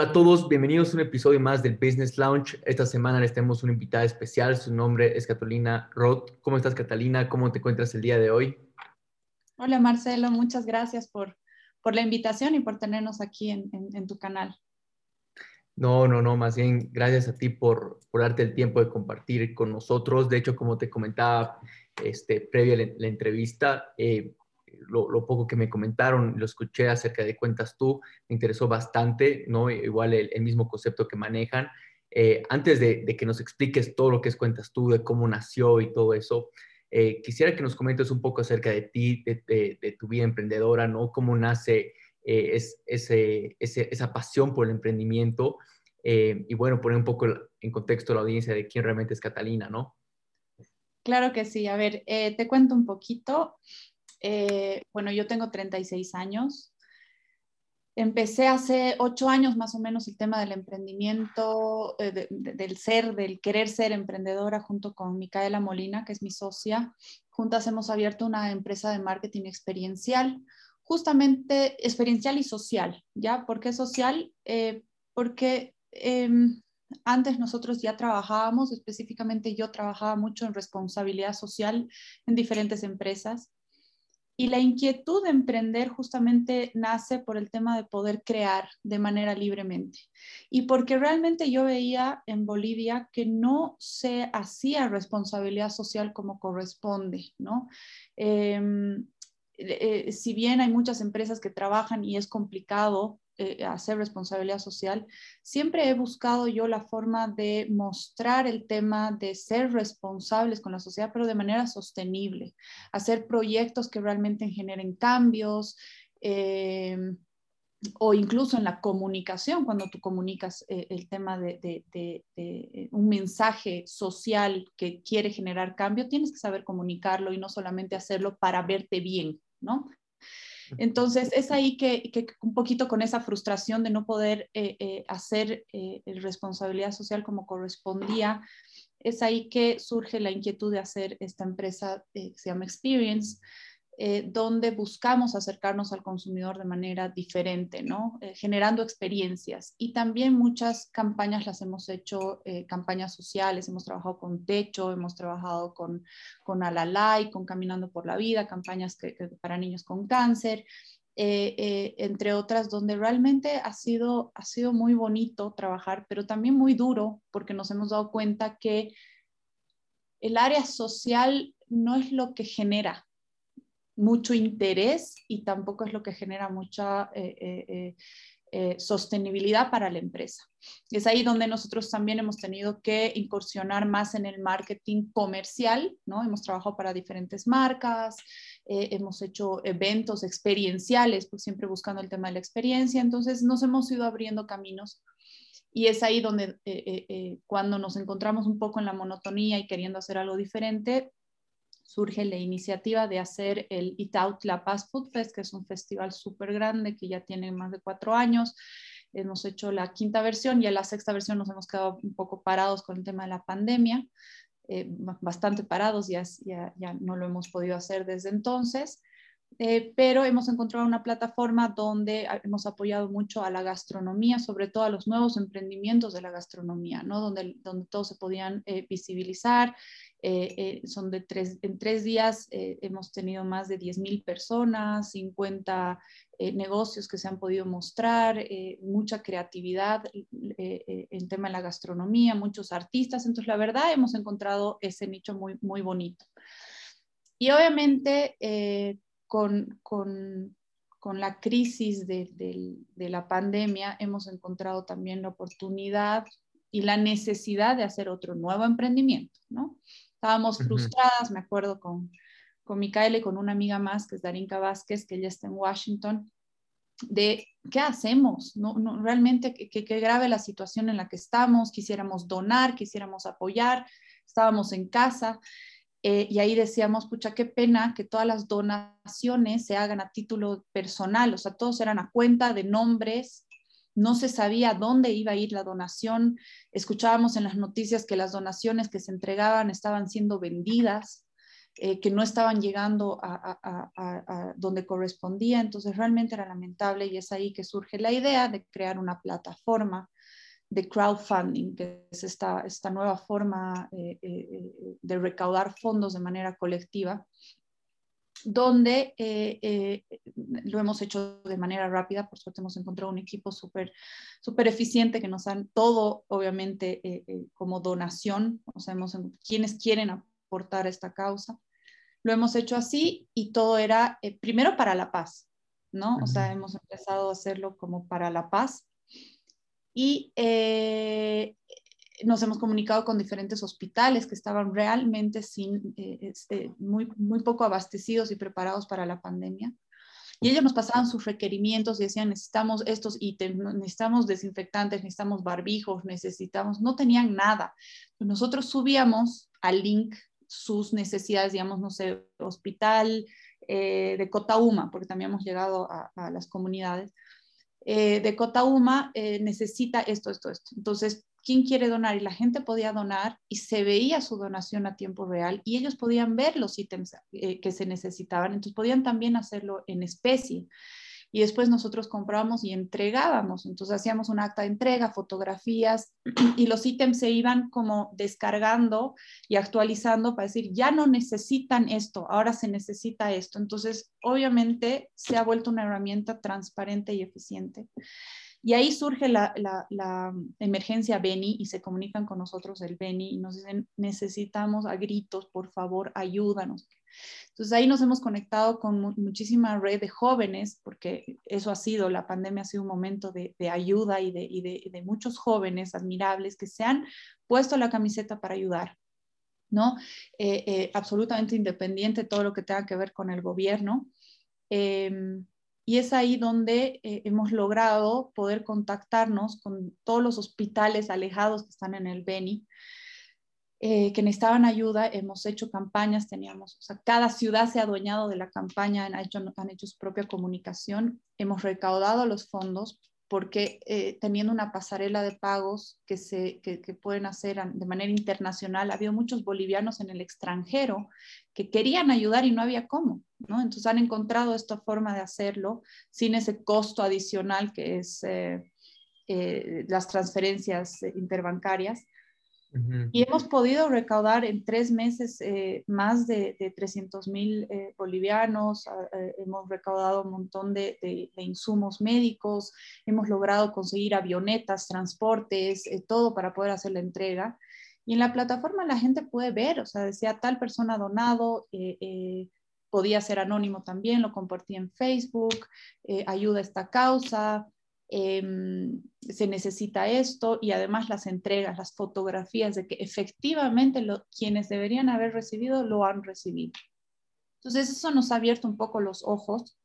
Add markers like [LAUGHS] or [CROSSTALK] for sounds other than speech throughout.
Hola a todos, bienvenidos a un episodio más del Business Lounge. Esta semana les tenemos una invitada especial, su nombre es Catalina Roth. ¿Cómo estás Catalina? ¿Cómo te encuentras el día de hoy? Hola Marcelo, muchas gracias por, por la invitación y por tenernos aquí en, en, tu canal. No, no, no, más bien gracias a ti por, por, darte el tiempo de compartir con nosotros. De hecho, como te comentaba este, previo a la, la entrevista, eh, lo, poco que me comentaron, lo escuché acerca de Cuentas Tú, me interesó bastante, ¿no? Igual el, mismo concepto que manejan. Eh, antes de, que nos expliques todo lo que es Cuentas Tú, de cómo nació y todo eso, eh, quisiera que nos comentes un poco acerca de ti, de, tu vida emprendedora, ¿no? Cómo nace eh, es, esa pasión por el emprendimiento y bueno, poner un poco en contexto la audiencia de quién realmente es Catalina, ¿no? Claro que sí. A ver, te cuento un poquito. Eh, bueno, yo tengo 36 años. Empecé hace ocho años más o menos el tema del emprendimiento, eh, del ser, del querer ser emprendedora junto con Micaela Molina, que es mi socia. Juntas hemos abierto una empresa de marketing experiencial, justamente experiencial y social, ¿ya? ¿Por qué social? Eh, porque em, antes nosotros ya trabajábamos, específicamente yo trabajaba mucho en responsabilidad social en diferentes empresas y la inquietud de emprender justamente nace por el tema de poder crear de manera libremente. Y porque realmente yo veía en Bolivia que no se hacía responsabilidad social como corresponde, ¿no? Em, eh, si bien hay muchas empresas que trabajan y es complicado eh, hacer responsabilidad social, siempre he buscado yo la forma de mostrar el tema de ser responsables con la sociedad, pero de manera sostenible, hacer proyectos que realmente generen cambios. Eh, o incluso en la comunicación, cuando tú comunicas eh, el tema de, de, un mensaje social que quiere generar cambio, tienes que saber comunicarlo y no solamente hacerlo para verte bien, ¿no? Entonces, es ahí que, un poquito con esa frustración de no poder eh, eh, hacer eh, responsabilidad social como correspondía, es ahí que surge la inquietud de hacer esta empresa que se llama Experience, eh, donde buscamos acercarnos al consumidor de manera diferente, ¿no? Eh, generando experiencias. Y también muchas campañas las hemos hecho, eh, campañas sociales, hemos trabajado con Techo, hemos trabajado con, con Alalay, con Caminando por la Vida, campañas para niños con cáncer. entre otras, donde realmente ha sido, ha sido muy bonito trabajar, pero también muy duro, porque nos hemos dado cuenta que el área social no es lo que genera mucho interés y tampoco es lo que genera mucha eh, eh, eh, sostenibilidad para la empresa. Es ahí donde nosotros también hemos tenido que incursionar más en el marketing comercial, ¿no? Hemos trabajado para diferentes marcas, hemos hecho eventos experienciales, pues siempre buscando el tema de la experiencia, entonces nos hemos ido abriendo caminos y es ahí donde cuando nos encontramos un poco en la monotonía y queriendo hacer algo diferente, surge la iniciativa de hacer el Itaut La Paz Food Fest, que es un festival súper grande que ya tiene más de cuatro años. Hemos hecho la quinta versión y en la sexta versión nos hemos quedado un poco parados con el tema de la pandemia, eh, bastante parados, ya, ya, ya no lo hemos podido hacer desde entonces. Eh, pero hemos encontrado una plataforma donde hemos apoyado mucho a la gastronomía, sobre todo a los nuevos emprendimientos de la gastronomía, ¿no? donde, donde todos se podían eh, visibilizar eh, eh, son de tres, en tres días eh, hemos tenido más de 10.000 personas, 50 negocios que se han podido mostrar, mucha creatividad en tema de la gastronomía, muchos artistas. Entonces, la verdad, hemos encontrado ese nicho muy, muy bonito. Y obviamente, con, con, con, la crisis de, de la pandemia, hemos encontrado también la oportunidad y la necesidad de hacer otro nuevo emprendimiento, ¿no? Estábamos frustradas, me acuerdo con, con Micaela y con una amiga más, que es Darinka Vázquez, que ella está en Washington, de qué hacemos, no, no realmente qué grave la situación en la que estamos, quisiéramos donar, quisiéramos apoyar, estábamos en casa eh, y ahí decíamos, pucha, qué pena que todas las donaciones se hagan a título personal, o sea, todos eran a cuenta de nombres no se sabía dónde iba a ir la donación. Escuchábamos en las noticias que las donaciones que se entregaban estaban siendo vendidas. que no estaban llegando a, donde correspondía. Entonces realmente era lamentable y es ahí que surge la idea de crear una plataforma de crowdfunding, que es esta, esta nueva forma de recaudar fondos de manera colectiva donde eh, eh, lo hemos hecho de manera rápida, por suerte hemos encontrado un equipo súper super eficiente que nos dan todo, obviamente, eh, como donación, o sea, hemos, quienes quieren aportar a esta causa. Lo hemos hecho así y todo era primero para la paz, ¿no? O sea, hemos empezado a hacerlo como para la paz. Y nos hemos comunicado con diferentes hospitales que estaban realmente sin, eh, este, muy, muy poco abastecidos y preparados para la pandemia. Y ellos nos pasaban sus requerimientos y decían, necesitamos estos ítems, necesitamos desinfectantes, necesitamos barbijos, necesitamos, no tenían nada. Nosotros subíamos al link sus necesidades, digamos, no sé, hospital eh, de Cotauma, porque también hemos llegado a, las comunidades. Eh, de Cotauma necesita esto, esto, esto. Entonces, quién quiere donar y la gente podía donar y se veía su donación a tiempo real y ellos podían ver los ítems eh, que se necesitaban, entonces podían también hacerlo en especie y después nosotros comprábamos y entregábamos. Entonces hacíamos un acta de entrega, fotografías [CLEARS THROAT] y los ítems se iban como descargando y actualizando para decir, ya no necesitan esto, ahora se necesita esto. Entonces, obviamente se ha vuelto una herramienta transparente y eficiente. Y ahí surge la, emergencia Beni y se comunican con nosotros el Beni y nos dicen, necesitamos a gritos, por favor, ayúdanos. Entonces ahí nos hemos conectado con muchísima red de jóvenes, porque eso ha sido, la pandemia ha sido un momento de, ayuda y, de, muchos jóvenes admirables que se han puesto la camiseta para ayudar, ¿no? Eh, eh, absolutamente independiente todo lo que tenga que ver con el gobierno. Em, y es ahí donde eh, hemos logrado poder contactarnos con todos los hospitales alejados que están en el Beni, eh, que necesitaban ayuda. Hemos hecho campañas, teníamos, o sea, cada ciudad se ha adueñado de la campaña, han hecho, han hecho su propia comunicación. Hemos recaudado los fondos porque eh, teniendo una pasarela de pagos que, se, que, pueden hacer de manera internacional, ha habido muchos bolivianos en el extranjero que querían ayudar y no había cómo, ¿no? Entonces han encontrado esta forma de hacerlo sin ese costo adicional que es eh, eh, las transferencias interbancarias. Y hemos podido recaudar en tres meses eh, más de, de 300 mil eh, bolivianos, ah, eh, hemos recaudado un montón de, insumos médicos, hemos logrado conseguir avionetas, transportes, todo para poder hacer la entrega. Y en la plataforma la gente puede ver, o sea, decía tal persona donado, podía ser anónimo también, lo compartí en Facebook, ayuda a esta causa, Em, se necesita esto y además las entregas, las fotografías de que efectivamente quienes deberían haber recibido lo han recibido. Entonces eso nos ha abierto un poco los ojos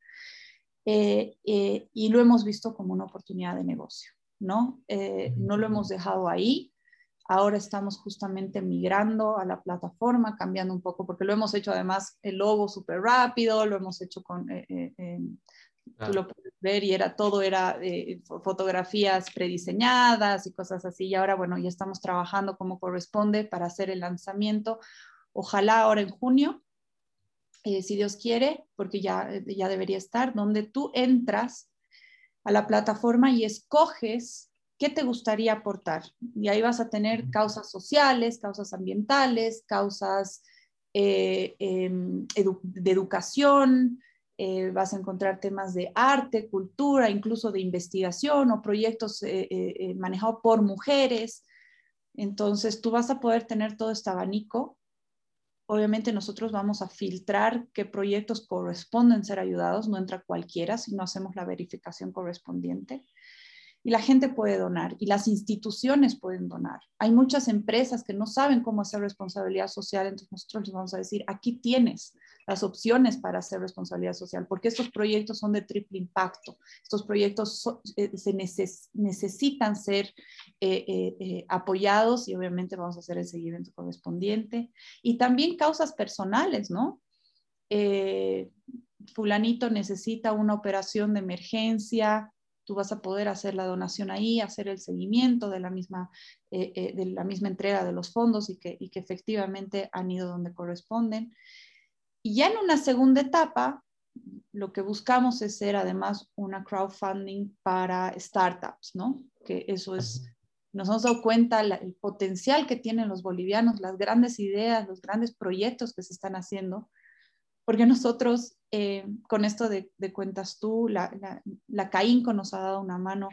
eh, eh, y lo hemos visto como una oportunidad de negocio, ¿no? Eh, no lo hemos dejado ahí. Ahora estamos justamente migrando a la plataforma, cambiando un poco, porque lo hemos hecho además el logo súper rápido, lo hemos hecho con Tú lo puedes ver y era todo, era eh, fotografías prediseñadas y cosas así. Y ahora, bueno, ya estamos trabajando como corresponde para hacer el lanzamiento. Ojalá ahora en junio, eh, si Dios quiere, porque ya, ya debería estar, donde tú entras a la plataforma y escoges qué te gustaría aportar. Y ahí vas a tener causas sociales, causas ambientales, causas eh, em, de educación, eh, vas a encontrar temas de arte, cultura, incluso de investigación o proyectos eh, eh, manejados por mujeres. Entonces, tú vas a poder tener todo este abanico. Obviamente nosotros vamos a filtrar qué proyectos corresponden ser ayudados, no entra cualquiera, si no hacemos la verificación correspondiente y la gente puede donar y las instituciones pueden donar. Hay muchas empresas que no saben cómo hacer responsabilidad social, entonces nosotros les vamos a decir, aquí tienes las opciones para hacer responsabilidad social, porque estos proyectos son de triple impacto. Estos proyectos eh, se necesitan ser eh, eh, apoyados y obviamente vamos a hacer el seguimiento correspondiente. Y también causas personales, ¿no? fulanito necesita una operación de emergencia, tú vas a poder hacer la donación ahí, hacer el seguimiento de la misma, eh, eh, de la misma entrega de los fondos y que, y que efectivamente han ido donde corresponden. Y ya en una segunda etapa, lo que buscamos es ser además una crowdfunding para startups, ¿no? Que eso es, nos hemos dado cuenta el potencial que tienen los bolivianos, las grandes ideas, los grandes proyectos que se están haciendo, porque nosotros, eh, con esto de, cuentas tú, la, la, CAINCO nos ha dado una mano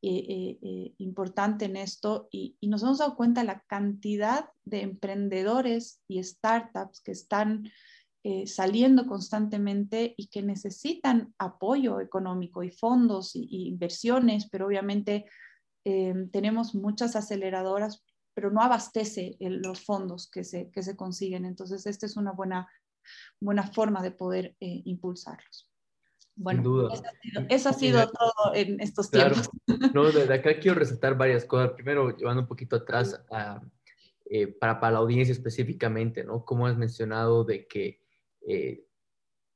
eh, eh, importante en esto y, y, nos hemos dado cuenta la cantidad de emprendedores y startups que están saliendo constantemente y que necesitan apoyo económico y fondos y, inversiones, pero obviamente tenemos muchas aceleradoras, pero no abastece los fondos que se, que se consiguen. Entonces, esta es una buena, buena forma de poder eh, impulsarlos. Bueno, eso ha sido, todo en estos tiempos. No, desde acá quiero resaltar varias cosas. Primero, llevando un poquito atrás para, para la audiencia específicamente, ¿no? Como has mencionado de que eh,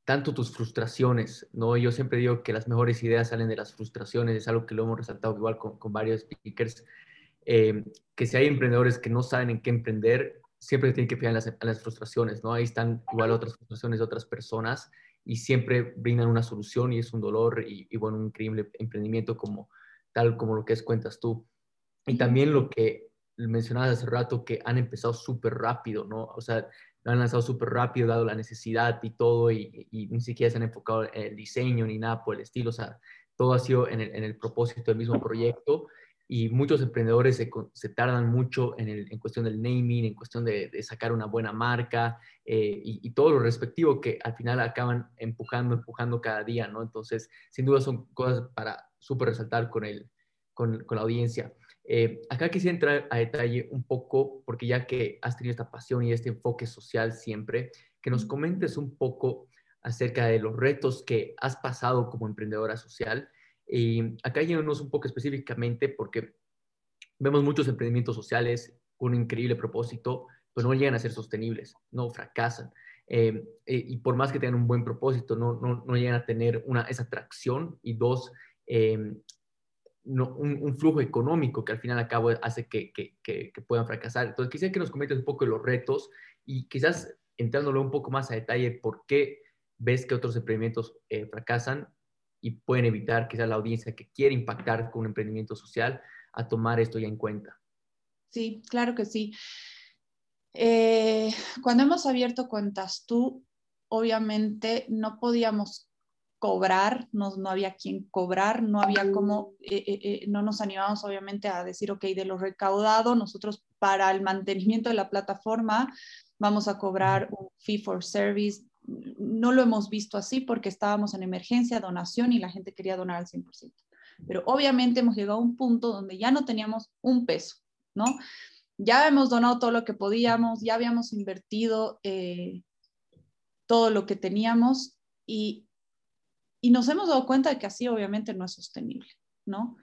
tanto tus frustraciones, ¿no? Yo siempre digo que las mejores ideas salen de las frustraciones, es algo que lo hemos resaltado igual con, varios speakers, eh, que si hay emprendedores que no saben en qué emprender, siempre tienen que fijar en las, frustraciones, ¿no? Ahí están igual otras frustraciones de otras personas y siempre brindan una solución y es un dolor y, y bueno, un increíble emprendimiento como tal como lo que es cuentas tú. Y también lo que mencionabas hace rato, que han empezado súper rápido, ¿no? O sea, lo han lanzado súper rápido, dado la necesidad y todo, y, ni siquiera se han enfocado en el diseño ni nada por el estilo, o sea, todo ha sido en el, propósito del mismo proyecto, y muchos emprendedores se, tardan mucho en, el, en, cuestión del naming, en cuestión de, sacar una buena marca, eh, y, todo lo respectivo que al final acaban empujando, empujando cada día, ¿no? Entonces, sin duda son cosas para súper resaltar con, el, con, con la audiencia. Eh, acá quisiera entrar a detalle un poco, porque ya que has tenido esta pasión y este enfoque social siempre, que nos comentes un poco acerca de los retos que has pasado como emprendedora social. Y acá yéndonos un poco específicamente, porque vemos muchos emprendimientos sociales con un increíble propósito, pero no llegan a ser sostenibles, no fracasan. Eh, eh, y por más que tengan un buen propósito, no, no, no llegan a tener una, esa atracción y dos, un, flujo económico que al final al cabo hace que, puedan fracasar. Entonces, quisiera que nos comentes un poco de los retos y quizás entrándolo un poco más a detalle, por qué ves que otros emprendimientos eh, fracasan y pueden evitar quizás la audiencia que quiere impactar con un emprendimiento social a tomar esto ya en cuenta. Sí, claro que sí. Eh, cuando hemos abierto cuentas tú, obviamente no podíamos cobrar, no, no había quien cobrar, no había como, eh, eh, eh, no nos animamos obviamente a decir, ok, de lo recaudado, nosotros para el mantenimiento de la plataforma vamos a cobrar un fee for service. No lo hemos visto así porque estábamos en emergencia, donación y la gente quería donar al 100%. Pero obviamente hemos llegado a un punto donde ya no teníamos un peso, ¿no? Ya hemos donado todo lo que podíamos, ya habíamos invertido todo lo que teníamos y y nos hemos dado cuenta de que así obviamente no es sostenible, ¿no?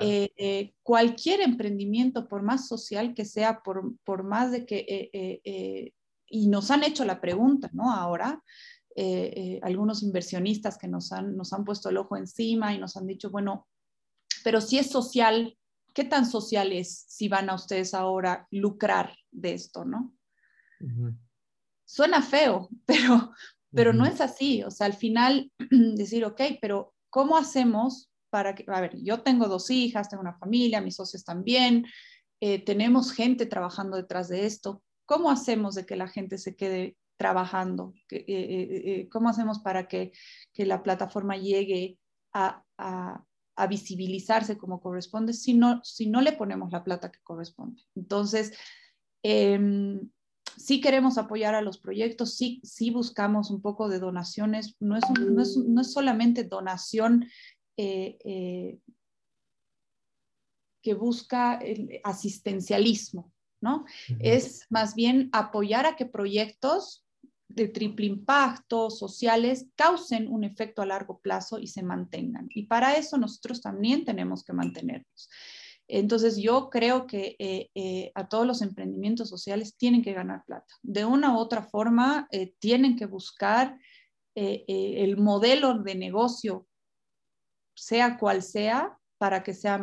Eh, eh, cualquier emprendimiento, por más social que sea, por, por más de que, eh, y nos han hecho la pregunta, ¿no? Ahora, algunos inversionistas que nos han, nos han puesto el ojo encima y nos han dicho, bueno, pero si es social, ¿qué tan social es si van a ustedes ahora lucrar de esto, ¿no? Suena feo, [LAUGHS] pero, pero no es así, o sea, al final [CLEARS THROAT] decir, ok, pero ¿cómo hacemos para que, a ver, yo tengo dos hijas, tengo una familia, mis socios también, eh, tenemos gente trabajando detrás de esto, ¿cómo hacemos de que la gente se quede trabajando? Eh, eh, ¿Cómo hacemos para que, la plataforma llegue a, visibilizarse como corresponde si no, le ponemos la plata que corresponde? Entonces, eh, sí queremos apoyar a los proyectos, sí, buscamos un poco de donaciones, no es, solamente donación eh, eh, que busca el asistencialismo, ¿no? Es más bien apoyar a que proyectos de triple impacto, sociales, causen un efecto a largo plazo y se mantengan. Y para eso nosotros también tenemos que mantenernos. Entonces yo creo que eh, eh, a todos los emprendimientos sociales tienen que ganar plata. De una u otra forma, eh, tienen que buscar el modelo de negocio, sea cual sea, para que sea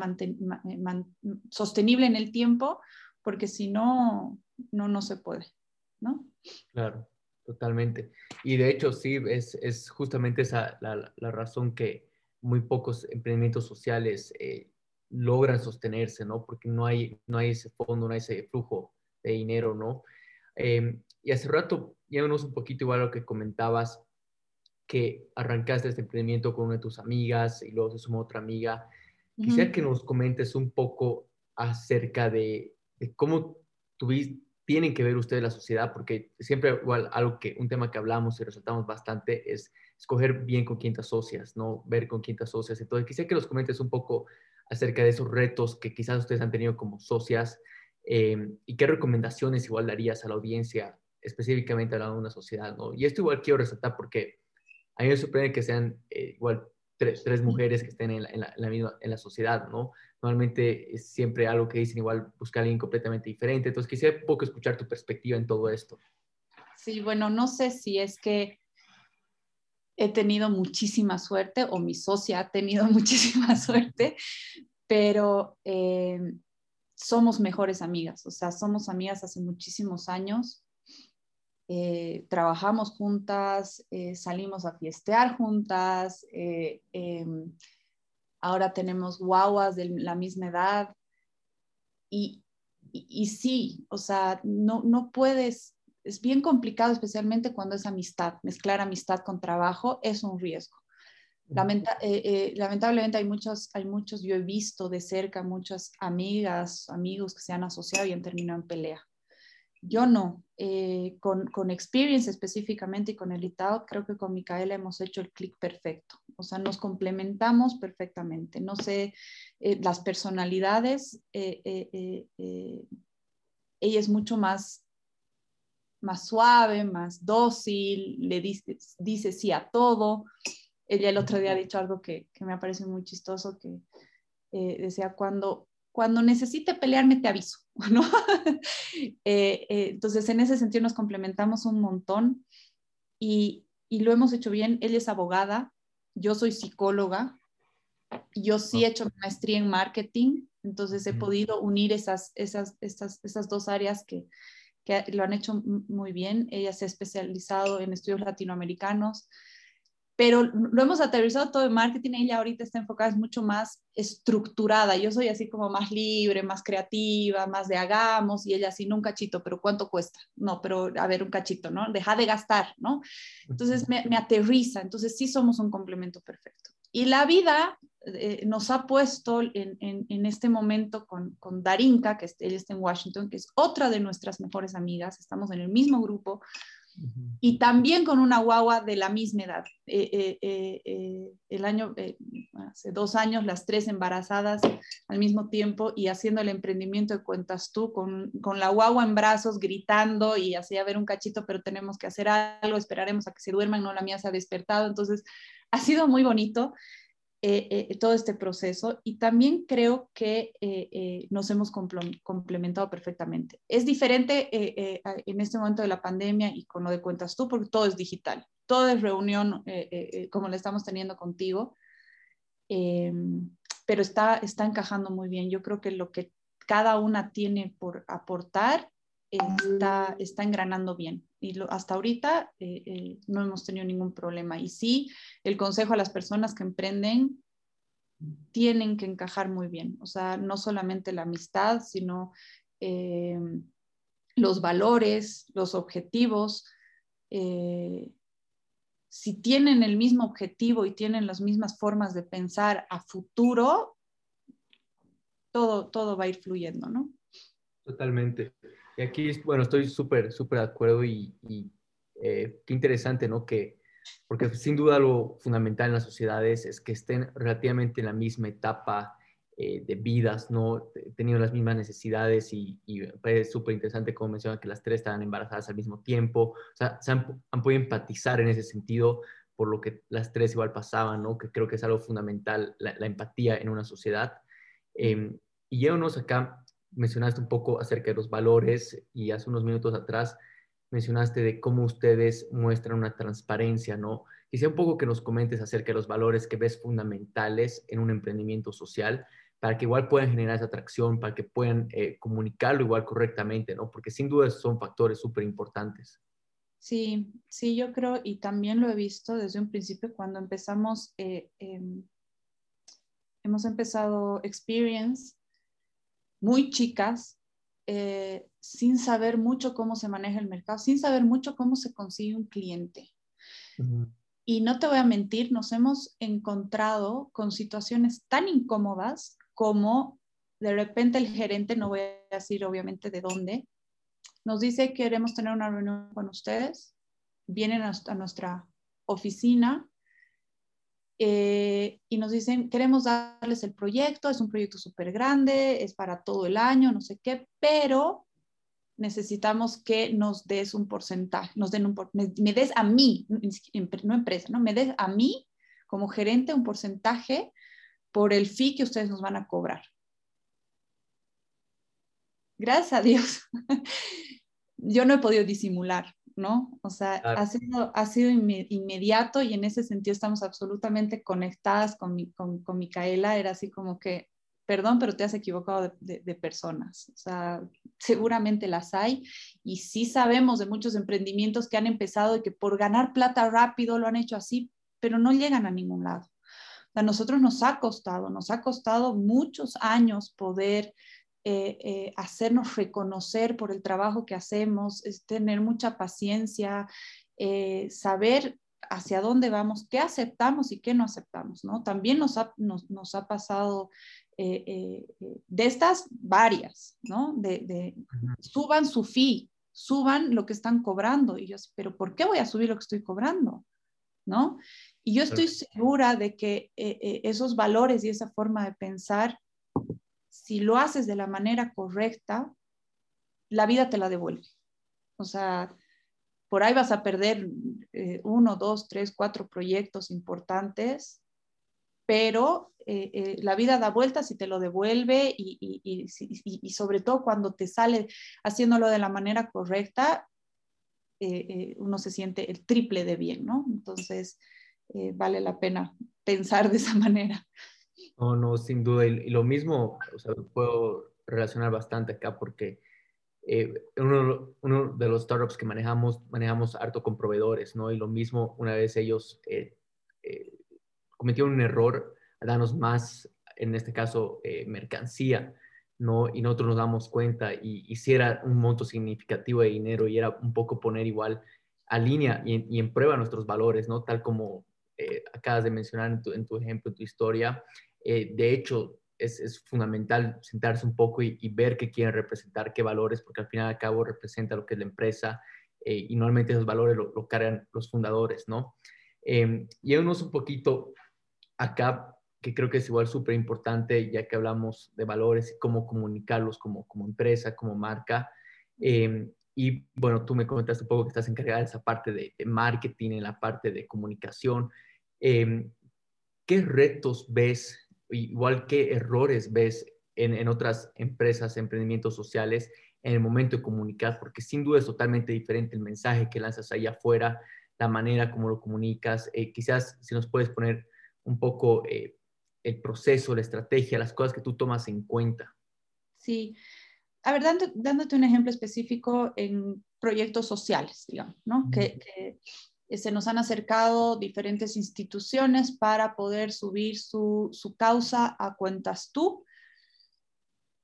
sostenible en el tiempo, porque si no, no, no se puede, ¿no? Claro, Totalmente. Y de hecho, sí, es, es justamente esa la, la, razón que muy pocos emprendimientos sociales eh, logran sostenerse, ¿no? Porque no hay, no hay ese fondo, no hay ese flujo de dinero, ¿no? Em, y hace rato, yéndonos un poquito igual a lo que comentabas, que arrancaste este emprendimiento con una de tus amigas y luego se sumó otra amiga. Quisiera que nos comentes un poco acerca de cómo tuviste, tienen que ver ustedes la sociedad, porque siempre igual algo que, un tema que hablamos y resaltamos bastante es escoger bien con quién te asocias, ¿no? Ver con quién te asocias. Entonces, quisiera que nos comentes un poco acerca de esos retos que quizás ustedes han tenido como socias eh, y qué recomendaciones igual darías a la audiencia, específicamente hablando de una sociedad, ¿no? Y esto igual quiero resaltar porque a mí me sorprende que sean eh, igual tres, tres, mujeres que estén en la, en, la, misma, en la sociedad, ¿no? Normalmente es siempre algo que dicen igual buscar a alguien completamente diferente. Entonces quisiera un poco escuchar tu perspectiva en todo esto. Sí, bueno, no sé si es que he tenido muchísima suerte o mi socia ha tenido [LAUGHS] muchísima suerte, pero eh, somos mejores amigas, o sea, somos amigas hace muchísimos años. Eh, trabajamos juntas, eh, salimos a fiestear juntas, em, ahora tenemos guaguas de la misma edad y, y, sí, o sea, no, no puedes, es bien complicado, especialmente cuando es amistad, mezclar amistad con trabajo es un riesgo. Lamenta, eh, eh, lamentablemente hay muchos, hay muchos, yo he visto de cerca muchas amigas, amigos que se han asociado y han terminado en pelea. Yo no, eh, con, con, Experience específicamente y con el ITAO, creo que con Micaela hemos hecho el clic perfecto. O sea, nos complementamos perfectamente. No sé, eh, las personalidades, eh, ella es mucho más, más suave, más dócil, le dice, dice sí a todo. Ella el otro día ha dicho algo que, que me ha parecido muy chistoso, que decía, cuando, cuando necesite pelearme te aviso, ¿no? [LAUGHS] Eh, eh, entonces, en ese sentido nos complementamos un montón y, y, lo hemos hecho bien. Ella es abogada, yo soy psicóloga, yo sí he hecho maestría en marketing, entonces he podido unir esas, esas, esas, esas dos áreas que, que lo han hecho muy bien. Ella se ha especializado en estudios latinoamericanos, pero lo hemos aterrizado todo en marketing, ella ahorita está enfocada, es mucho más estructurada, yo soy así como más libre, más creativa, más de hagamos, y ella así, no un cachito, pero ¿cuánto cuesta? No, pero a ver, un cachito, ¿no? Deja de gastar, ¿no? Entonces me, me aterriza, entonces sí somos un complemento perfecto. Y la vida eh, nos ha puesto en, en, en este momento con, con, Darinka, que ella está en Washington, que es otra de nuestras mejores amigas, estamos en el mismo grupo, y también con una guagua de la misma edad. Eh, eh, eh, el año, hace dos años, las tres embarazadas al mismo tiempo y haciendo el emprendimiento de cuentas tú, con, con la guagua en brazos, gritando y así a ver un cachito, pero tenemos que hacer algo, esperaremos a que se duerman, no la mía se ha despertado. Entonces, ha sido muy bonito. Eh, eh, todo este proceso y también creo que eh, nos hemos complementado perfectamente. Es diferente en este momento de la pandemia y con lo de cuentas tú, porque todo es digital, todo es reunión como la estamos teniendo contigo, pero está, está encajando muy bien. Yo creo que lo que cada una tiene por aportar está, está engranando bien. Y hasta ahorita eh, eh, no hemos tenido ningún problema. Y sí, el consejo a las personas que emprenden tienen que encajar muy bien. O sea, no solamente la amistad, sino eh, los valores, los objetivos. si tienen el mismo objetivo y tienen las mismas formas de pensar a futuro, todo, todo va a ir fluyendo, ¿no? Totalmente. Y aquí, bueno, estoy súper, súper de acuerdo y, eh, qué interesante, ¿no? Que, porque sin duda lo fundamental en las sociedades es que estén relativamente en la misma etapa eh, de vidas, ¿no? Teniendo las mismas necesidades y, y es súper interesante como menciona que las tres estaban embarazadas al mismo tiempo, o sea, se han, podido empatizar en ese sentido por lo que las tres igual pasaban, ¿no? Que creo que es algo fundamental, la, empatía en una sociedad. Eh, y llévanos acá mencionaste un poco acerca de los valores y hace unos minutos atrás mencionaste de cómo ustedes muestran una transparencia, ¿no? Quisiera un poco que nos comentes acerca de los valores que ves fundamentales en un emprendimiento social para que igual puedan generar esa atracción, para que puedan eh, comunicarlo igual correctamente, ¿no? Porque sin duda son factores súper importantes. Sí, sí, yo creo, y también lo he visto desde un principio cuando empezamos, eh, em, hemos empezado Experience muy chicas, eh, sin saber mucho cómo se maneja el mercado, sin saber mucho cómo se consigue un cliente. Y no te voy a mentir, nos hemos encontrado con situaciones tan incómodas como de repente el gerente, no voy a decir obviamente de dónde, nos dice queremos tener una reunión con ustedes, vienen a, nuestra oficina eh, y nos dicen, queremos darles el proyecto, es un proyecto súper grande, es para todo el año, no sé qué, pero necesitamos que nos des un porcentaje, nos den un me, des a mí, no empresa, ¿no? Me des a mí como gerente un porcentaje por el fee que ustedes nos van a cobrar. Gracias a Dios. [LAUGHS] Yo no he podido disimular, ¿no? O sea, ha sido, ha sido inmediato y en ese sentido estamos absolutamente conectadas con, mi, con, con Micaela. Era así como que, perdón, pero te has equivocado de, de, personas. O sea, seguramente las hay y sí sabemos de muchos emprendimientos que han empezado y que por ganar plata rápido lo han hecho así, pero no llegan a ningún lado. A nosotros nos ha costado, nos ha costado muchos años poder eh, eh, hacernos reconocer por el trabajo que hacemos, es tener mucha paciencia, eh, saber hacia dónde vamos, qué aceptamos y qué no aceptamos, ¿no? También nos ha, nos, nos ha pasado de estas varias, ¿no? De, de suban su fee, suban lo que están cobrando. Y yo, pero ¿por qué voy a subir lo que estoy cobrando? ¿No? Y yo estoy segura de que esos valores y esa forma de pensar si lo haces de la manera correcta, la vida te la devuelve. O sea, por ahí vas a perder eh, uno, dos, tres, cuatro proyectos importantes, pero eh, eh, la vida da vueltas y te lo devuelve y, sobre todo cuando te sale haciéndolo de la manera correcta, uno se siente el triple de bien, ¿no? Entonces, vale la pena pensar de esa manera. No, no, sin duda. Y, lo mismo, puedo relacionar bastante acá porque eh, uno, uno, de los startups que manejamos, manejamos harto con proveedores, ¿no? Y lo mismo, una vez ellos eh, eh, cometieron un error a darnos más, en este caso, mercancía, ¿no? Y nosotros nos damos cuenta y, y si era un monto significativo de dinero y era un poco poner igual a línea y, en prueba nuestros valores, ¿no? Tal como acabas de mencionar en tu ejemplo, en tu historia, eh, de hecho, es, fundamental sentarse un poco y, ver qué quieren representar, qué valores, porque al final y al cabo representa lo que es la empresa eh, y normalmente esos valores lo, cargan los fundadores, ¿no? Eh, y unos un poquito acá, que creo que es igual súper importante, ya que hablamos de valores y cómo comunicarlos como, como empresa, como marca. Em, y bueno, tú me comentaste un poco que estás encargada de esa parte de, de marketing, en la parte de comunicación. ¿Qué retos ves igual qué errores ves en, otras empresas, emprendimientos sociales en el momento de comunicar, porque sin duda es totalmente diferente el mensaje que lanzas ahí afuera, la manera como lo comunicas. Eh, quizás si nos puedes poner un poco eh, el proceso, la estrategia, las cosas que tú tomas en cuenta. Sí. A ver, dándote un ejemplo específico en proyectos sociales, digamos, ¿no? que, eh, se nos han acercado diferentes instituciones para poder subir su, causa a cuentas tú.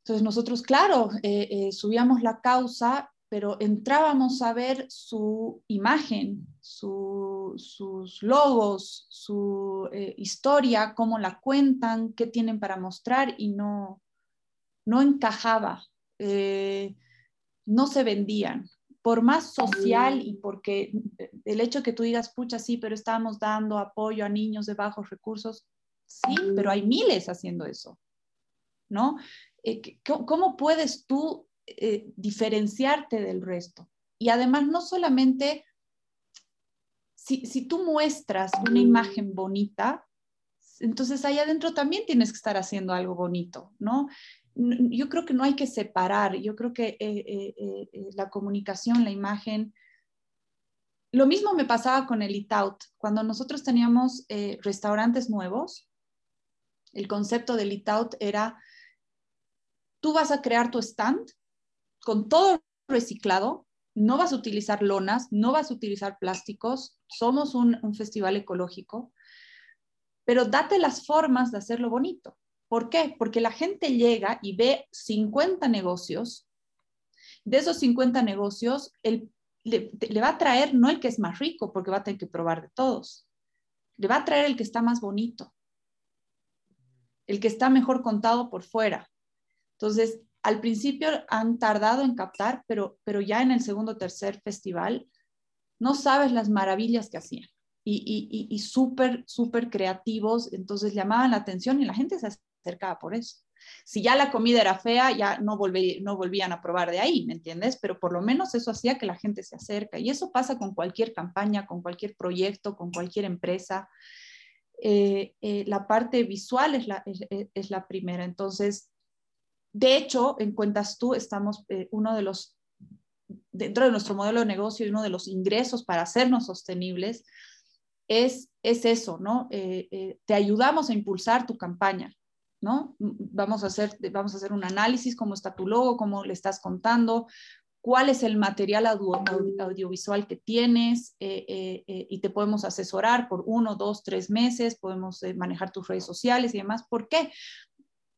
Entonces nosotros, claro, eh, eh, subíamos la causa, pero entrábamos a ver su imagen, sus logos, su historia, cómo la cuentan, qué tienen para mostrar y no, no encajaba, no se vendían por más social y porque el hecho que tú digas, pucha, sí, pero estamos dando apoyo a niños de bajos recursos, sí, pero hay miles haciendo eso, ¿no? Eh, ¿Cómo puedes tú eh, diferenciarte del resto? Y además, no solamente, si, si tú muestras una imagen bonita, entonces ahí adentro también tienes que estar haciendo algo bonito, ¿no? Yo creo que no hay que separar, yo creo que eh, eh, eh, la comunicación, la imagen, lo mismo me pasaba con el Eat Out. Cuando nosotros teníamos restaurantes nuevos, el concepto del Eat Out era, tú vas a crear tu stand con todo reciclado, no vas a utilizar lonas, no vas a utilizar plásticos, somos un, festival ecológico, pero date las formas de hacerlo bonito. ¿Por qué? Porque la gente llega y ve 50 negocios. De esos 50 negocios, le, le, va a traer no el que es más rico, porque va a tener que probar de todos. Le va a traer el que está más bonito, el que está mejor contado por fuera. Entonces, al principio han tardado en captar, pero, pero ya en el segundo o tercer festival, no sabes las maravillas que hacían. Y, y, y, súper, súper creativos, entonces llamaban la atención y la gente se acercaba por eso. Si ya la comida era fea, ya no, volví, no volvían a probar de ahí, ¿me entiendes? Pero por lo menos eso hacía que la gente se acerca. Y eso pasa con cualquier campaña, con cualquier proyecto, con cualquier empresa. Eh, eh, la parte visual es la, es, es la primera. Entonces, de hecho, en Cuentas Tú estamos, eh, uno de los, dentro de nuestro modelo de negocio y uno de los ingresos para hacernos sostenibles es, es eso, ¿no? Eh, eh, te ayudamos a impulsar tu campaña, ¿no? Vamos a, hacer, vamos a hacer un análisis, cómo está tu logo, cómo le estás contando, cuál es el material audiovisual que tienes y te podemos asesorar por uno, dos, tres meses, podemos manejar tus redes sociales y demás. ¿Por qué?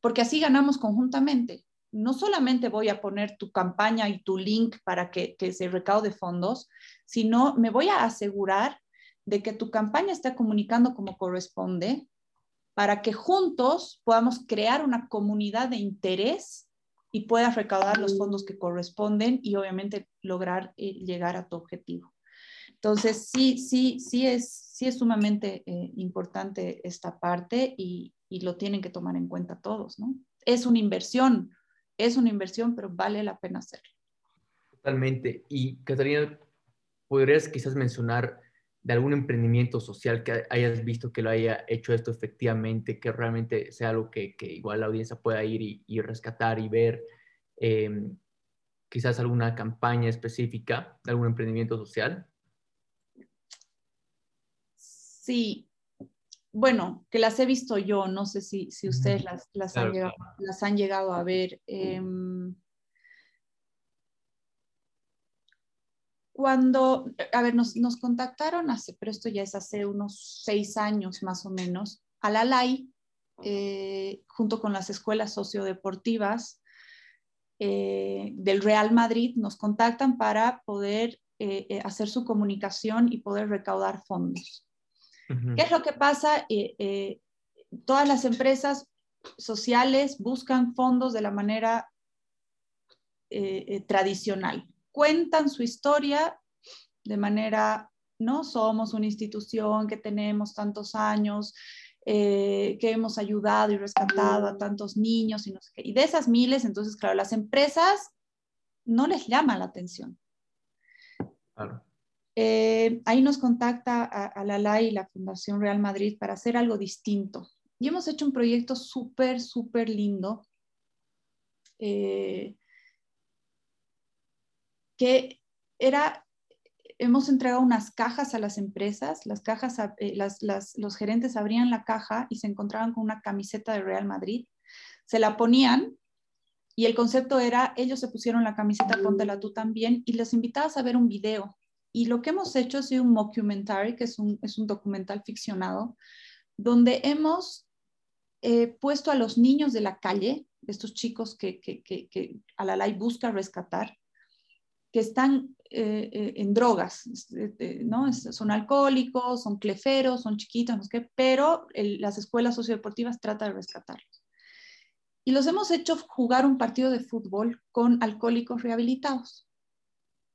porque así ganamos conjuntamente. No solamente voy a poner tu campaña y tu link para que, se recaude fondos, sino me voy a asegurar de que tu campaña esté comunicando como corresponde para que juntos podamos crear una comunidad de interés y puedas recaudar los fondos que corresponden y obviamente lograr eh, llegar a tu objetivo. Entonces, sí, sí, sí es, sí es sumamente eh, importante esta parte y, y lo tienen que tomar en cuenta todos, ¿no? Es una inversión, es una inversión, pero vale la pena hacerlo. Totalmente. Y Catalina, ¿podrías quizás mencionar de algún emprendimiento social que hayas visto que lo haya hecho esto efectivamente, que realmente sea algo que, que igual la audiencia pueda ir y, rescatar y ver? Em, quizás alguna campaña específica de algún emprendimiento social. Sí, bueno, que las he visto yo, no sé si, si ustedes las, las, han, llegado, las han, llegado, a ver. Em, cuando, a ver, nos, nos, contactaron hace, pero esto ya es hace unos seis años más o menos, a la LAI, eh, junto con las escuelas sociodeportivas eh, del Real Madrid, nos contactan para poder eh, hacer su comunicación y poder recaudar fondos. ¿Qué es lo que pasa? Eh, eh, todas las empresas sociales buscan fondos de la manera eh, tradicional. Cuentan su historia de manera, no somos una institución que tenemos tantos años, que hemos ayudado y rescatado a tantos niños y no sé qué. Y de esas miles, entonces, claro, las empresas no les llama la atención. Claro. Eh, ahí nos contacta a, la LAI y la Fundación Real Madrid para hacer algo distinto. Y hemos hecho un proyecto súper, súper lindo. Eh, que era, hemos entregado unas cajas a las empresas, las cajas, eh, los gerentes abrían la caja y se encontraban con una camiseta de Real Madrid, se la ponían y el concepto era, ellos se pusieron la camiseta, póntela tú también, y les invitabas a ver un video. Y lo que hemos hecho es un mockumentary, que es un, es un documental ficcionado, donde hemos eh, puesto a los niños de la calle, estos chicos que, que, que, que Alalay busca rescatar, que están eh, eh, en drogas, ¿no? son alcohólicos, son cleferos, son chiquitos, no sé pero las escuelas sociodeportivas tratan de rescatarlos. Y los hemos hecho jugar un partido de fútbol con alcohólicos rehabilitados.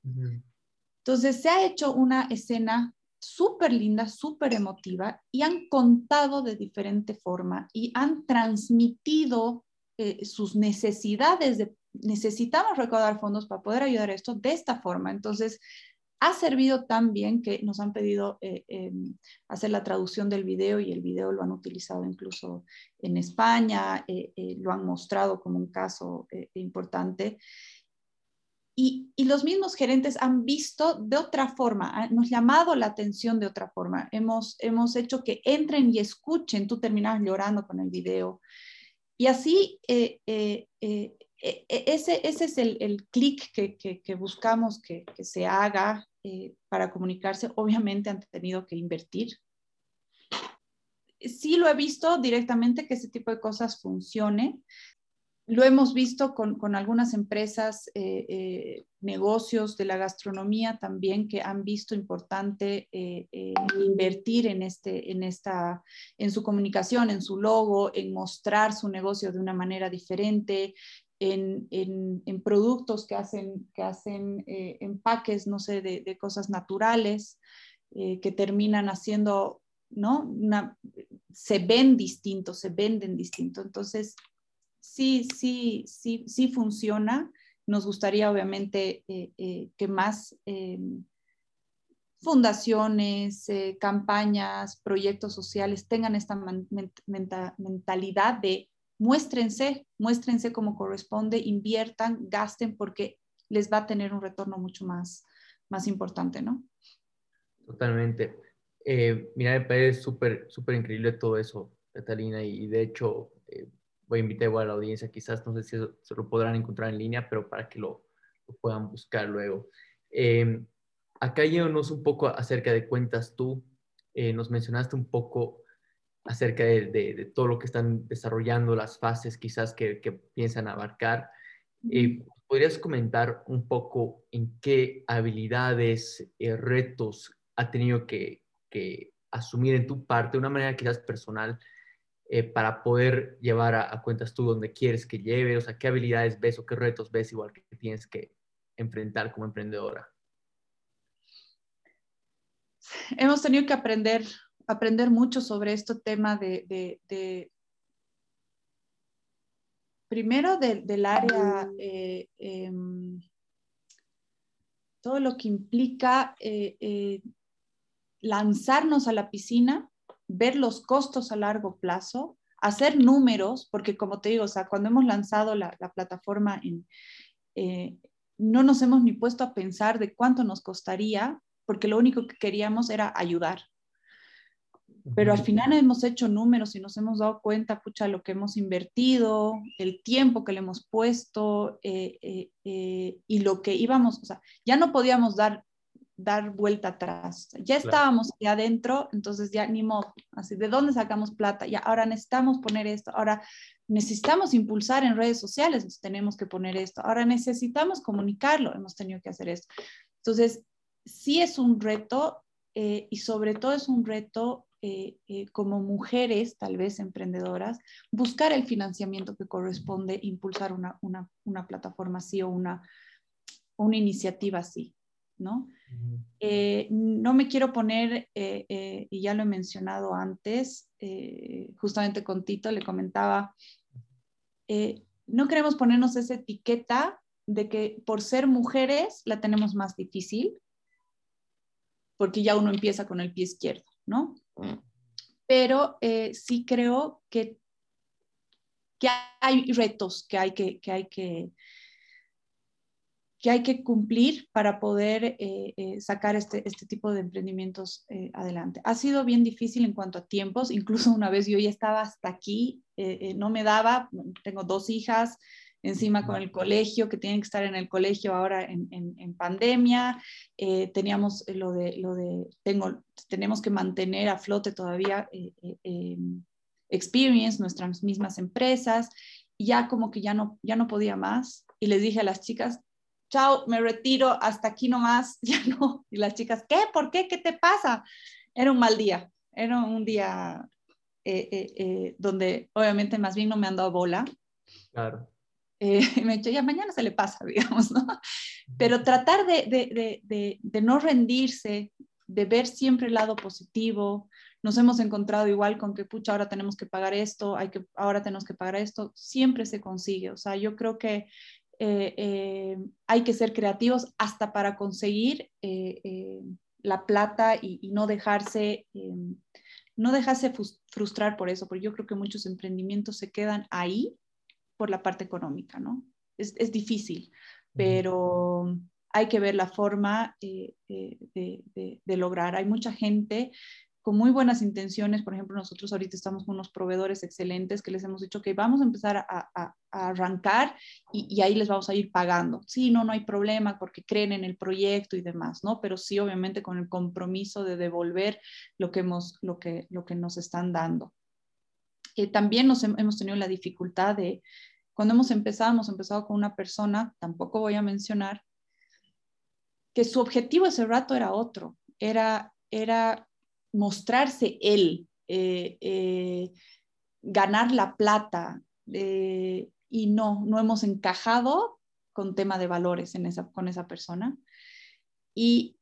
Entonces se ha hecho una escena súper linda, súper emotiva y han contado de diferente forma y han transmitido eh, sus necesidades de necesitamos recaudar fondos para poder ayudar a esto de esta forma. Entonces, ha servido tan bien que nos han pedido eh, em, hacer la traducción del video y el video lo han utilizado incluso en España, eh, lo han mostrado como un caso importante. Y, los mismos gerentes han visto de otra forma, hemos llamado la atención de otra forma, hemos, hemos hecho que entren y escuchen, tú terminas llorando con el video. Y así eh, eh, eh, ese, ese es el, el clic que, que, buscamos que, que se haga eh, para comunicarse. Obviamente han tenido que invertir. Sí lo he visto directamente que ese tipo de cosas funcione. Lo hemos visto con, con algunas empresas, eh, eh, negocios de la gastronomía también que han visto importante invertir en, este, en, esta, en su comunicación, en su logo, en mostrar su negocio de una manera diferente, en, productos que hacen, que hacen eh, empaques, no sé, de, cosas naturales, eh, que terminan haciendo, ¿no? Una, se ven distintos, se venden distintos. Entonces, sí, sí, sí, sí funciona. Nos gustaría, obviamente, eh, que más fundaciones, campañas, proyectos sociales tengan esta mentalidad de muéstrense, muéstrense como corresponde, inviertan, gasten, porque les va a tener un retorno mucho más, más importante, ¿no? Totalmente. Eh, mira, me parece súper, súper increíble todo eso, Catalina, y, de hecho eh, voy a invitar igual a la audiencia, quizás no sé si se lo podrán encontrar en línea, pero para que lo, puedan buscar luego. Eh, acá yéndonos un poco acerca de cuentas tú, eh, nos mencionaste un poco acerca de, todo lo que están desarrollando, las fases quizás que, piensan abarcar. Eh, ¿Podrías comentar un poco en qué habilidades, eh, retos ha tenido que, asumir en tu parte de una manera quizás personal eh, para poder llevar a, cuentas tú donde quieres que lleve? O sea, ¿qué habilidades ves o qué retos ves igual que tienes que enfrentar como emprendedora? Hemos tenido que aprender aprender mucho sobre este tema de, primero del área, eh, em, todo lo que implica eh, eh, lanzarnos a la piscina, ver los costos a largo plazo, hacer números, porque como te digo, o sea, cuando hemos lanzado la, la plataforma, en, no nos hemos ni puesto a pensar de cuánto nos costaría, porque lo único que queríamos era ayudar pero al final hemos hecho números y nos hemos dado cuenta, pucha, lo que hemos invertido, el tiempo que le hemos puesto eh, eh, eh, y lo que íbamos, o sea, ya no podíamos dar, dar vuelta atrás. Ya estábamos ahí adentro, entonces ya ni modo, así, ¿de dónde sacamos plata? Ya ahora necesitamos poner esto, ahora necesitamos impulsar en redes sociales, tenemos que poner esto, ahora necesitamos comunicarlo, hemos tenido que hacer esto. Entonces, sí es un reto y sobre todo es un reto eh, eh, como mujeres, tal vez emprendedoras, buscar el financiamiento que corresponde, impulsar una, plataforma así o una, una iniciativa así, ¿no? Eh, no me quiero poner, y ya lo he mencionado antes, justamente con Tito le comentaba, no queremos ponernos esa etiqueta de que por ser mujeres la tenemos más difícil, porque ya uno empieza con el pie izquierdo, ¿no? Mm. Pero eh, sí creo que, que hay retos que hay que, que hay que, que hay que cumplir para poder eh, eh, sacar este, este, tipo de emprendimientos adelante. Ha sido bien difícil en cuanto a tiempos, incluso una vez yo ya estaba hasta aquí, no me daba, tengo dos hijas, encima con el colegio, que tienen que estar en el colegio ahora en, en, pandemia. Eh, teníamos lo de, lo de tengo, tenemos que mantener a flote todavía eh, eh, Experience, nuestras mismas empresas, y ya como que ya no, ya no podía más. Y les dije a las chicas, chao, me retiro, hasta aquí nomás, [LAUGHS] ya no. Y las chicas, ¿qué? ¿Por qué? ¿Qué te pasa? Era un mal día, era un día donde obviamente más bien no me han dado bola. Claro eh, [LAUGHS] me he dicho, ya mañana se le pasa, [LAUGHS] digamos, ¿no? Pero tratar de, de, de, de, no rendirse, de ver siempre el lado positivo. Nos hemos encontrado igual con que, pucha, ahora tenemos que pagar esto, hay que, ahora tenemos que pagar esto, siempre se consigue. O sea, yo creo que eh, eh, hay que ser creativos hasta para conseguir la plata y, y no dejarse no dejarse frustrar por eso, porque yo creo que muchos emprendimientos se quedan ahí por la parte económica, ¿no? Es, es difícil, pero hay que ver la forma eh, eh, de, de, lograr. Hay mucha gente con muy buenas intenciones. Por ejemplo, nosotros ahorita estamos con unos proveedores excelentes que les hemos dicho que vamos a empezar a, arrancar y, ahí les vamos a ir pagando. Sí, no, no hay problema porque creen en el proyecto y demás, ¿no? Pero sí, obviamente, con el compromiso de devolver lo que, hemos, lo que, lo que nos están dando. Eh, también nos hemos tenido la dificultad de, cuando hemos empezado, hemos empezado con una persona, tampoco voy a mencionar, que su objetivo ese rato era otro, era, era mostrarse él, eh, eh, ganar la plata, eh, y no, no hemos encajado con tema de valores con esa persona. Y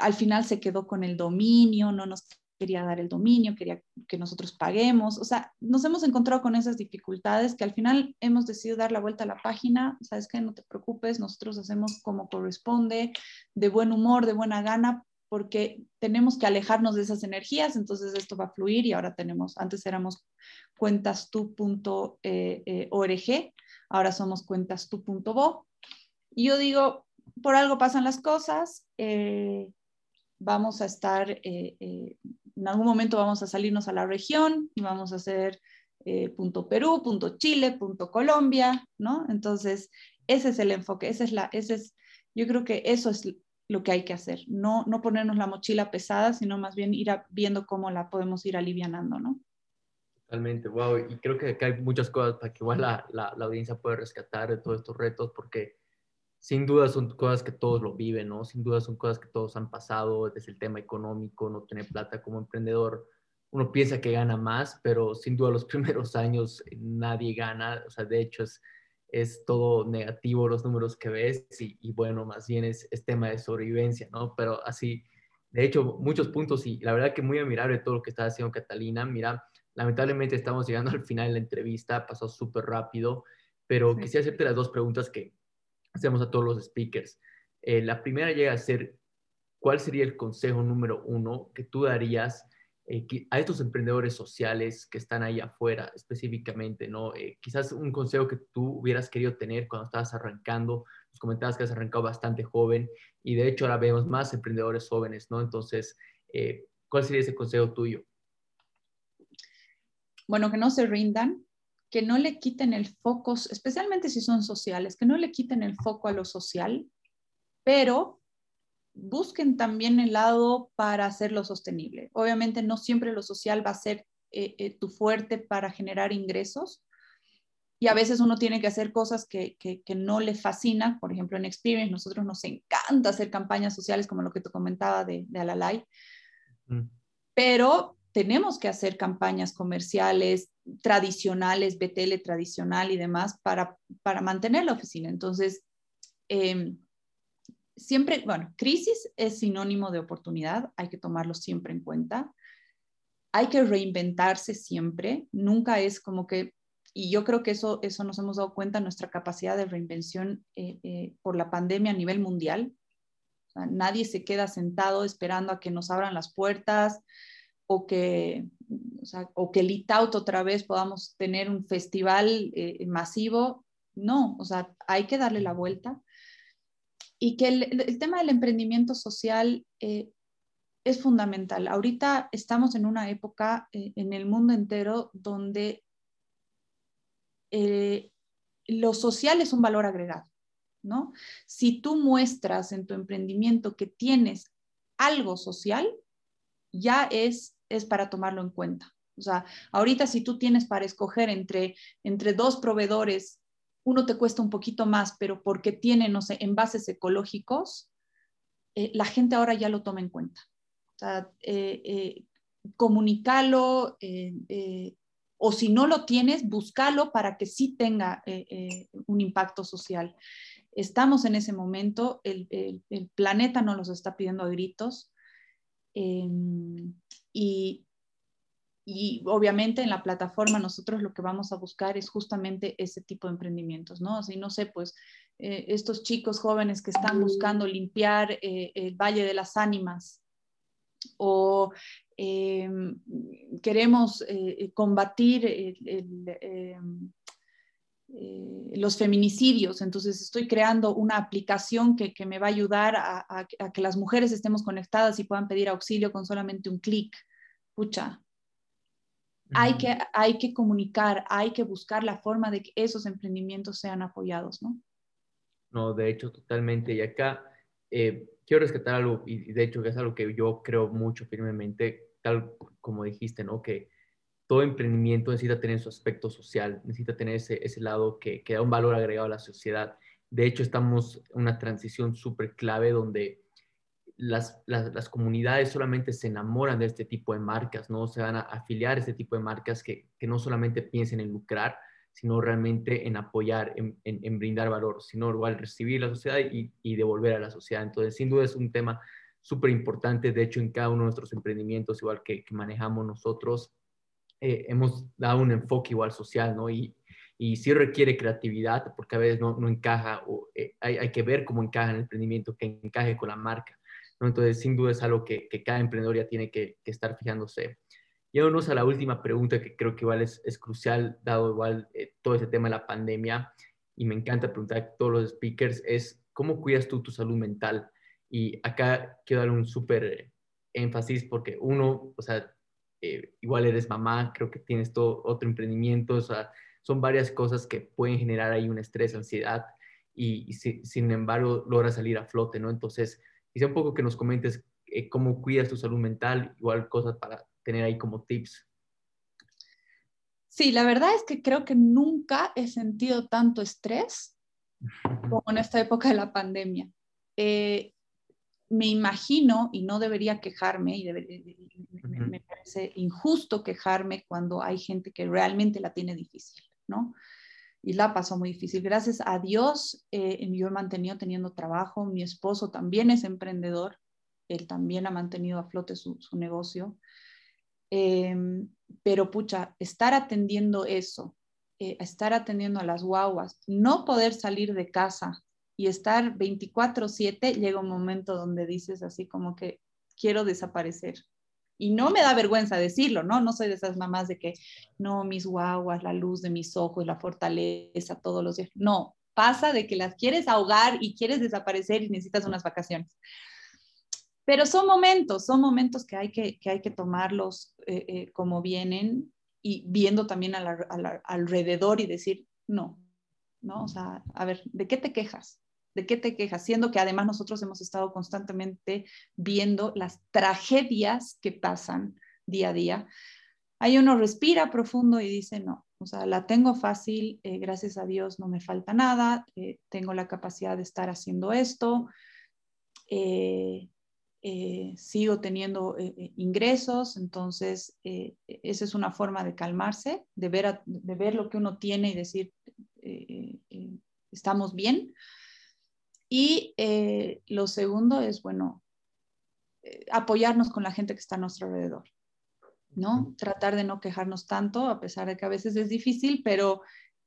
al final se quedó con el dominio, no nos quería dar el dominio, quería que nosotros paguemos. O sea, nos hemos encontrado con esas dificultades que al final hemos decidido dar la vuelta a la página. Sabes que no te preocupes, nosotros hacemos como corresponde, de buen humor, de buena gana, porque tenemos que alejarnos de esas energías, entonces esto va a fluir y ahora tenemos, antes éramos cuentastu.org, eh, ahora somos cuentastu.bo. Y yo digo, por algo pasan las cosas, eh, vamos a estar eh, en algún momento vamos a salirnos a la región y vamos a hacer eh, punto Perú, punto Chile, punto Colombia, ¿no? Entonces, ese es el enfoque, ese es la, ese es, yo creo que eso es lo que hay que hacer, no, no ponernos la mochila pesada, sino más bien ir viendo cómo la podemos ir alivianando, ¿no? Totalmente, wow, y creo que acá hay muchas cosas para que igual la, la, la audiencia pueda rescatar de todos estos retos, porque sin duda son cosas que todos lo viven, ¿no? Sin duda son cosas que todos han pasado, desde el tema económico, no tener plata como emprendedor. Uno piensa que gana más, pero sin duda los [LAUGHS] primeros años nadie gana, o sea, de hecho es, es todo negativo los números que ves y, bueno, más bien es, es, tema de sobrevivencia, ¿no? Pero así, de hecho, muchos puntos y la verdad que muy admirable todo lo que está haciendo Catalina. Mira, lamentablemente estamos llegando al final de la entrevista, pasó súper rápido, pero quisiera hacerte las dos preguntas que, hacemos a todos los speakers. Eh, la primera llega a ser, ¿cuál sería el consejo número uno que tú darías eh, a estos emprendedores sociales que están ahí afuera específicamente? ¿no? Eh, quizás un consejo que tú hubieras querido tener cuando estabas arrancando. Nos comentabas que has arrancado bastante joven y de hecho ahora vemos más emprendedores jóvenes, ¿no? Entonces, ¿cuál sería ese consejo tuyo? Bueno, que no se rindan, que no le quiten el foco, especialmente si son sociales, que no le quiten el foco a lo social, pero busquen también el lado para hacerlo sostenible. Obviamente no siempre lo social va a ser eh, eh, tu fuerte para generar ingresos y a veces uno tiene que hacer cosas que, no le fascinan. Por ejemplo, en Experience nosotros nos encanta hacer campañas sociales como lo que te comentaba de, de Alalai, pero tenemos que hacer campañas comerciales tradicionales, BTL tradicional y demás para, para mantener la oficina. Entonces, em, siempre, bueno, crisis es sinónimo de oportunidad, hay que tomarlo siempre en cuenta. Hay que reinventarse siempre, nunca es como que, y yo creo que eso, eso nos hemos dado cuenta, nuestra capacidad de reinvención eh, eh, por la pandemia a nivel mundial. nadie se queda sentado esperando a que nos abran las puertas, o que, o, sea, o que Litaut otra vez podamos tener un festival eh, masivo. No, o sea, hay que darle la vuelta. Y que el, tema del emprendimiento social eh, es fundamental. Ahorita estamos en una época eh, en el mundo entero donde lo social es un valor agregado, ¿no? Si tú muestras en tu emprendimiento que tienes algo social, ya es, es para tomarlo en cuenta. O sea, ahorita si tú tienes para escoger entre, entre dos proveedores, uno te cuesta un poquito más, pero porque tiene, no sé, envases ecológicos, eh, la gente ahora ya lo toma en cuenta. O sea, eh, eh, comunícalo, o si no lo tienes, búscalo para que sí tenga un impacto social. Estamos en ese momento, el, el planeta nos está pidiendo a gritos Em, y, y, obviamente en la plataforma nosotros lo que vamos a buscar es justamente ese tipo de emprendimientos, ¿no? Así, no sé, pues eh, estos chicos jóvenes que están buscando limpiar eh, el Valle de las Ánimas o em, queremos eh, combatir el, em, eh, los feminicidios. Entonces estoy creando una aplicación que, me va a ayudar a, que las mujeres estemos conectadas y puedan pedir auxilio con solamente un clic. Pucha. Hay que, hay que comunicar, hay que buscar la forma de que esos emprendimientos sean apoyados, ¿no? No, de hecho, totalmente. Y acá eh, quiero rescatar algo, y de hecho que es algo que yo creo mucho firmemente, tal como dijiste, ¿no? Que todo emprendimiento necesita tener su aspecto social, necesita tener ese, ese lado que, que, da un valor agregado a la sociedad. De hecho, estamos en una transición súper clave donde las, las, las, comunidades solamente se enamoran de este tipo de marcas, ¿no? Se van a afiliar a este tipo de marcas que, que no solamente piensen en lucrar, sino realmente en apoyar, en, en, brindar valor, sino igual recibir la sociedad y, y devolver a la sociedad. Entonces, sin duda es un tema súper importante. De hecho, en cada uno de nuestros emprendimientos, igual que manejamos nosotros, eh, hemos dado un enfoque igual social, ¿no? Y, y sí requiere creatividad porque a veces no, no encaja, o, eh, hay, hay, que ver cómo encaja en el emprendimiento, que encaje con la marca, ¿no? Entonces, sin duda es algo que, que cada emprendedor ya tiene que, que estar fijándose. Yéndonos a la última pregunta que creo que igual es, es crucial, dado igual eh, todo ese tema de la pandemia, y me encanta preguntar a todos los speakers, es ¿cómo cuidas tú tu salud mental? Y acá quiero dar un súper énfasis porque uno, o sea, eh, igual eres mamá, creo que tienes todo otro emprendimiento, o sea, son varias cosas que pueden generar ahí un estrés, ansiedad, y, sin embargo logras salir a flote, ¿no? Entonces, quizá un poco que nos comentes eh, cómo cuidas tu salud mental, igual cosas para tener ahí como tips. Sí, la verdad es que creo que nunca he sentido tanto estrés como en esta época de la pandemia. Eh, me imagino, y no debería quejarme, y me, parece injusto quejarme cuando hay gente que realmente la tiene difícil, ¿no? Y la pasó muy difícil. Gracias a Dios, eh, yo he mantenido teniendo trabajo, mi esposo también es emprendedor, él también ha mantenido a flote su, negocio. Em, pero pucha, estar atendiendo eso, eh, estar atendiendo a las guaguas, no poder salir de casa y estar 24/7, llega un momento donde dices así como que quiero desaparecer. Y no me da vergüenza decirlo, ¿no? No soy de esas mamás de que, no, mis guaguas, la luz de mis ojos, la fortaleza, todos los días. No, pasa de que las quieres ahogar y quieres desaparecer y necesitas unas vacaciones. Pero son momentos, son momentos que hay que, que, hay que tomarlos eh, eh, como vienen y viendo también alrededor y decir, no, ¿no? O sea, a ver, ¿de qué te quejas? ¿De qué te quejas? Siendo que además nosotros hemos estado constantemente viendo las tragedias que pasan día a día. Ahí uno respira profundo y dice, no, o sea, la tengo fácil, eh, gracias a Dios no me falta nada, eh, tengo la capacidad de estar haciendo esto, eh, sigo teniendo ingresos, entonces esa es una forma de calmarse, de ver, de ver lo que uno tiene y decir, estamos bien. Y eh, lo segundo es, bueno, eh, apoyarnos con la gente que está a nuestro alrededor, ¿no? Tratar de no quejarnos tanto, a pesar de que a veces es difícil, pero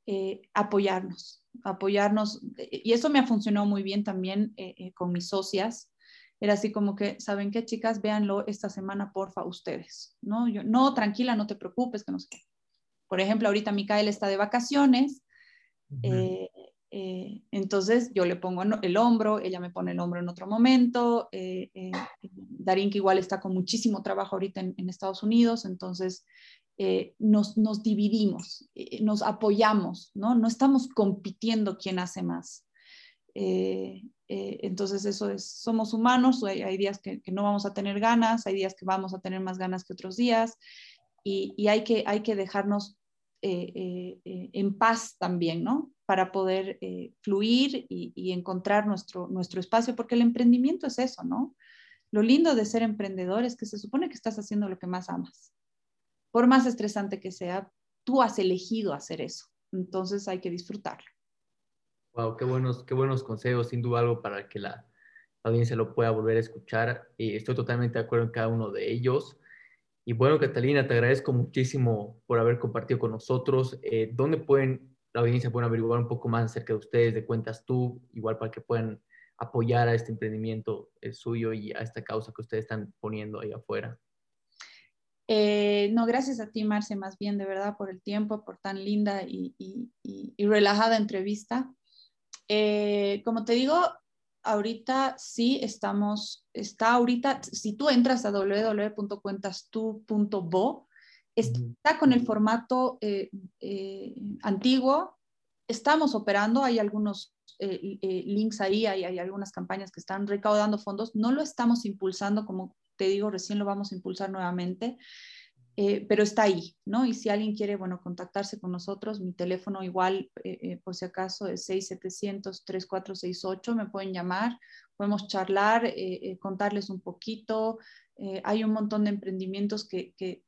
eh, apoyarnos, apoyarnos. Y eso me ha funcionado muy bien también con mis socias. Era así como que, ¿saben qué, chicas? Véanlo esta semana, porfa, ustedes, ¿no? Yo, no, tranquila, no te preocupes, que no sé qué. Por ejemplo, ahorita Micael está de vacaciones. Eh, entonces yo le pongo el hombro, ella me pone el hombro en otro momento. Eh, eh, Darín, que igual está con muchísimo trabajo ahorita en, Estados Unidos, entonces nos, nos, dividimos, nos apoyamos, ¿no? No estamos compitiendo quién hace más. entonces eso es, somos humanos, hay, días que, no vamos a tener ganas, hay días que vamos a tener más ganas que otros días y, y hay, que, hay que dejarnos en paz también, ¿no? Para poder eh, fluir y, encontrar nuestro, nuestro espacio, porque el emprendimiento es eso, ¿no? Lo lindo de ser emprendedor es que se supone que estás haciendo lo que más amas. Por más estresante que sea, tú has elegido hacer eso, entonces hay que disfrutarlo. Wow, qué buenos, qué buenos consejos, sin duda algo para que la audiencia lo pueda volver a escuchar. Y estoy totalmente de acuerdo en cada uno de ellos. Y bueno, Catalina, te agradezco muchísimo por haber compartido con nosotros. Eh, ¿Dónde pueden la audiencia puede averiguar un poco más acerca de ustedes, de cuentas tú, igual para que puedan apoyar a este emprendimiento suyo y a esta causa que ustedes están poniendo ahí afuera? Eh, no, gracias a ti, Marce, más bien, de verdad, por el tiempo, por tan linda y, relajada entrevista. Eh, como te digo, ahorita sí estamos, está ahorita, si tú entras a www.cuentastu.bo, está con el formato eh, antiguo, estamos operando, hay algunos links ahí, hay, hay algunas campañas que están recaudando fondos, no lo estamos impulsando como te digo, recién lo vamos a impulsar nuevamente, eh, pero está ahí, ¿no? Y si alguien quiere, bueno, contactarse con nosotros, mi teléfono igual, eh, eh, por si acaso, es 6700-3468, me pueden llamar, podemos charlar, contarles un poquito. hay un montón de emprendimientos que, que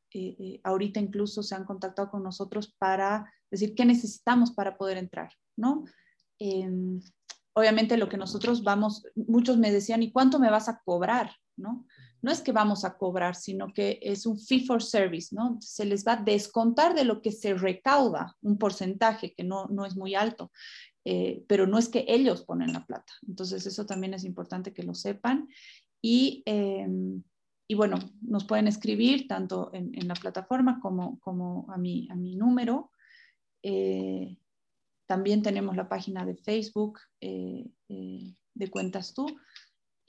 ahorita incluso se han contactado con nosotros para decir qué necesitamos para poder entrar, ¿no? Em, obviamente lo que nosotros vamos, muchos me decían, ¿y cuánto me vas a cobrar? ¿no? No es que vamos a cobrar, sino que es un fee for service, ¿no? Se les va a descontar de lo que se recauda, un porcentaje que no, no es muy alto, eh, pero no es que ellos ponen la plata. Entonces, eso también es importante que lo sepan. Y, em, y bueno, nos pueden escribir tanto en, la plataforma como, a, mi, número. Eh, también tenemos la página de Facebook eh, de Cuentas Tú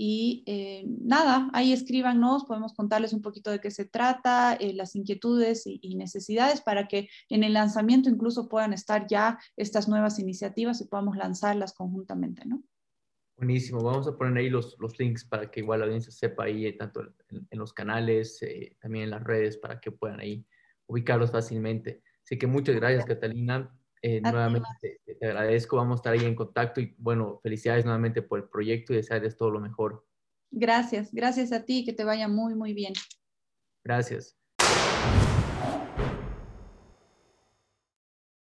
y eh, nada, ahí escríbanos, podemos contarles un poquito de qué se trata, eh, las inquietudes y, necesidades para que en el lanzamiento incluso puedan estar ya estas nuevas iniciativas y podamos lanzarlas conjuntamente, ¿no? Buenísimo, vamos a poner ahí los, los links para que igual la audiencia sepa ahí, eh, tanto en, los canales, también en las redes, para que puedan ahí ubicarlos fácilmente. Así que muchas gracias, Catalina. nuevamente te, agradezco, vamos a estar ahí en contacto y bueno, felicidades nuevamente por el proyecto y desearles todo lo mejor. Gracias, gracias a ti, que te vaya muy, muy bien. Gracias.